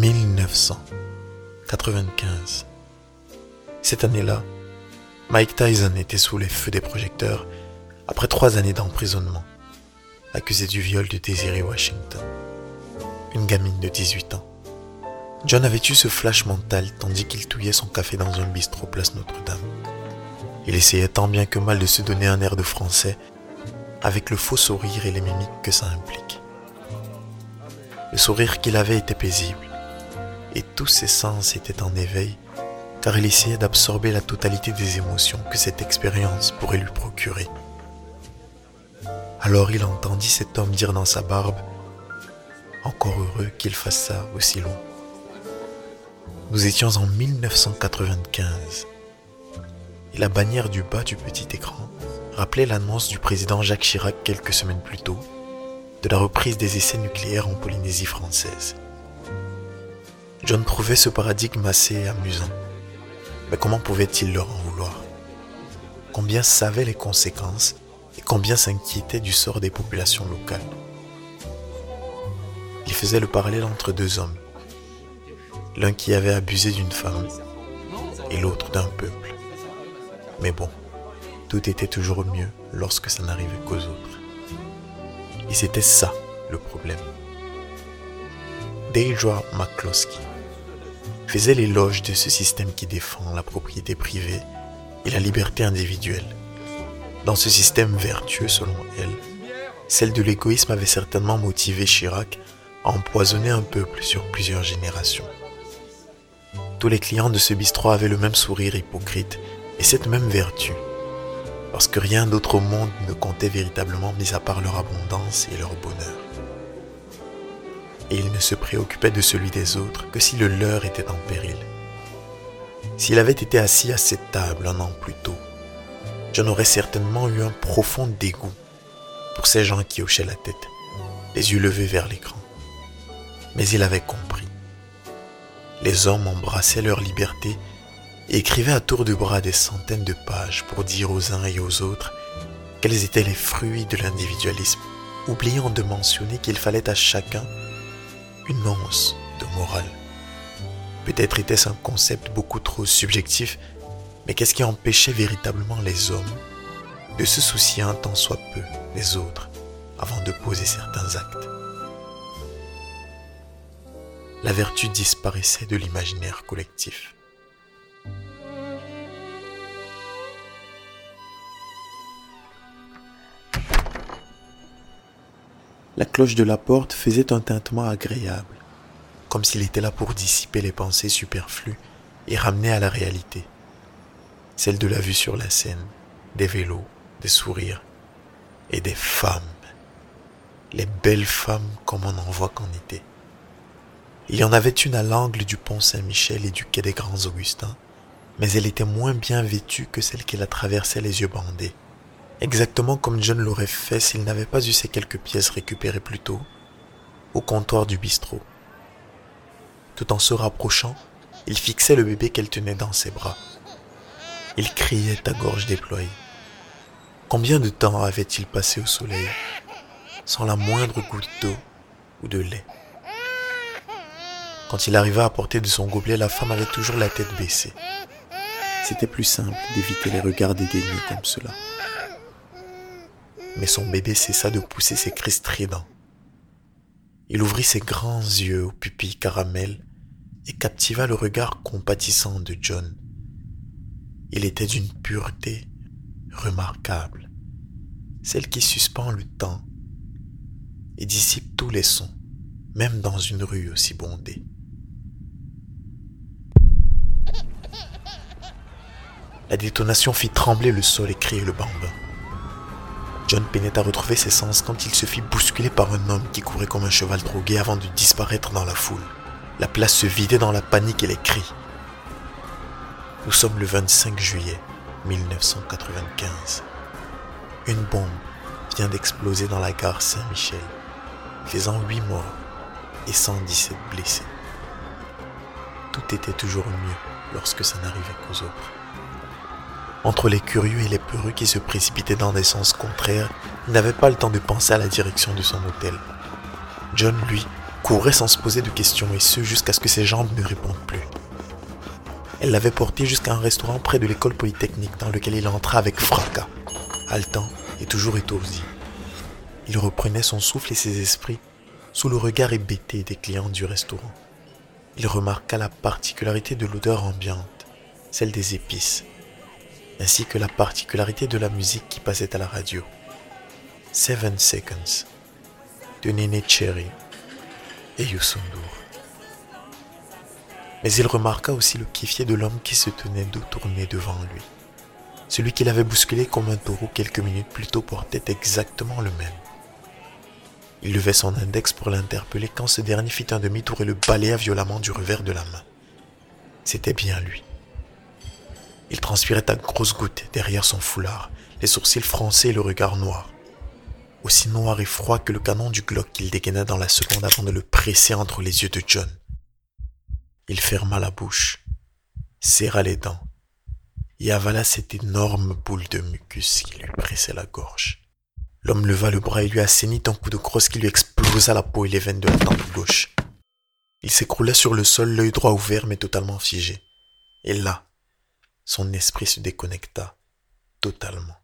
1995. Cette année-là, Mike Tyson était sous les feux des projecteurs après trois années d'emprisonnement, accusé du viol de Desiree Washington, une gamine de 18 ans. John avait eu ce flash mental tandis qu'il touillait son café dans un bistrot place Notre-Dame. Il essayait tant bien que mal de se donner un air de français avec le faux sourire et les mimiques que ça implique. Le sourire qu'il avait était paisible et tous ses sens étaient en éveil car il essayait d'absorber la totalité des émotions que cette expérience pourrait lui procurer. Alors il entendit cet homme dire dans sa barbe Encore heureux qu'il fasse ça aussi long. Nous étions en 1995 et la bannière du bas du petit écran rappelait l'annonce du président Jacques Chirac quelques semaines plus tôt de la reprise des essais nucléaires en Polynésie française. John trouvait ce paradigme assez amusant. Mais comment pouvait-il leur en vouloir? Combien savaient les conséquences et combien s'inquiétaient du sort des populations locales? Il faisait le parallèle entre deux hommes, l'un qui avait abusé d'une femme et l'autre d'un peuple. Mais bon, tout était toujours mieux lorsque ça n'arrivait qu'aux autres. Et c'était ça le problème. Deidre McCloskey faisait l'éloge de ce système qui défend la propriété privée et la liberté individuelle. Dans ce système vertueux selon elle, celle de l'égoïsme avait certainement motivé Chirac à empoisonner un peuple sur plusieurs générations. Tous les clients de ce bistrot avaient le même sourire hypocrite et cette même vertu, parce que rien d'autre au monde ne comptait véritablement mis à part leur abondance et leur bonheur. Et ils ne se préoccupaient de celui des autres que si le leur était en péril. S'il avait été assis à cette table un an plus tôt, j'en aurais certainement eu un profond dégoût pour ces gens qui hochaient la tête, les yeux levés vers l'écran. Mais il avait compris. Les hommes embrassaient leur liberté écrivait à tour de bras des centaines de pages pour dire aux uns et aux autres quels étaient les fruits de l'individualisme, oubliant de mentionner qu'il fallait à chacun une de morale. Peut-être était-ce un concept beaucoup trop subjectif, mais qu'est-ce qui empêchait véritablement les hommes de se soucier un tant soit peu des autres avant de poser certains actes? La vertu disparaissait de l'imaginaire collectif. La cloche de la porte faisait un tintement agréable, comme s'il était là pour dissiper les pensées superflues et ramener à la réalité, celle de la vue sur la scène, des vélos, des sourires et des femmes, les belles femmes comme on en voit qu'en été. Il y en avait une à l'angle du pont Saint-Michel et du quai des Grands Augustins, mais elle était moins bien vêtue que celle qui la traversait les yeux bandés exactement comme John l'aurait fait s'il n'avait pas eu ces quelques pièces récupérées plus tôt, au comptoir du bistrot. Tout en se rapprochant, il fixait le bébé qu'elle tenait dans ses bras. Il criait à gorge déployée. Combien de temps avait-il passé au soleil, sans la moindre goutte d'eau ou de lait? Quand il arriva à portée de son gobelet, la femme avait toujours la tête baissée. C'était plus simple d'éviter les regards dédaigneux comme cela mais son bébé cessa de pousser ses cris stridents. Il ouvrit ses grands yeux aux pupilles caramel et captiva le regard compatissant de John. Il était d'une pureté remarquable, celle qui suspend le temps et dissipe tous les sons, même dans une rue aussi bondée. La détonation fit trembler le sol et crier le bambin. John peinait à retrouver ses sens quand il se fit bousculer par un homme qui courait comme un cheval drogué avant de disparaître dans la foule. La place se vidait dans la panique et les cris. Nous sommes le 25 juillet 1995. Une bombe vient d'exploser dans la gare Saint-Michel, faisant 8 morts et 117 blessés. Tout était toujours mieux lorsque ça n'arrivait qu'aux autres. Entre les curieux et les peureux qui se précipitaient dans des sens contraires, il n'avait pas le temps de penser à la direction de son hôtel. John, lui, courait sans se poser de questions, et ce jusqu'à ce que ses jambes ne répondent plus. Elle l'avait porté jusqu'à un restaurant près de l'école polytechnique dans lequel il entra avec fracas, haletant et toujours étourdi. Il reprenait son souffle et ses esprits sous le regard hébété des clients du restaurant. Il remarqua la particularité de l'odeur ambiante, celle des épices, ainsi que la particularité de la musique qui passait à la radio. Seven Seconds de Nene Cherry et Yusundur. Mais il remarqua aussi le kiffier de l'homme qui se tenait dos tourné devant lui. Celui qu'il avait bousculé comme un taureau quelques minutes plus tôt portait exactement le même. Il levait son index pour l'interpeller quand ce dernier fit un demi-tour et le balaya violemment du revers de la main. C'était bien lui. Il transpirait à grosses gouttes derrière son foulard, les sourcils froncés et le regard noir. Aussi noir et froid que le canon du Glock qu'il dégaina dans la seconde avant de le presser entre les yeux de John. Il ferma la bouche, serra les dents et avala cette énorme boule de mucus qui lui pressait la gorge. L'homme leva le bras et lui assainit un coup de crosse qui lui explosa la peau et les veines de la tempe gauche. Il s'écroula sur le sol, l'œil droit ouvert mais totalement figé. Et là, son esprit se déconnecta totalement.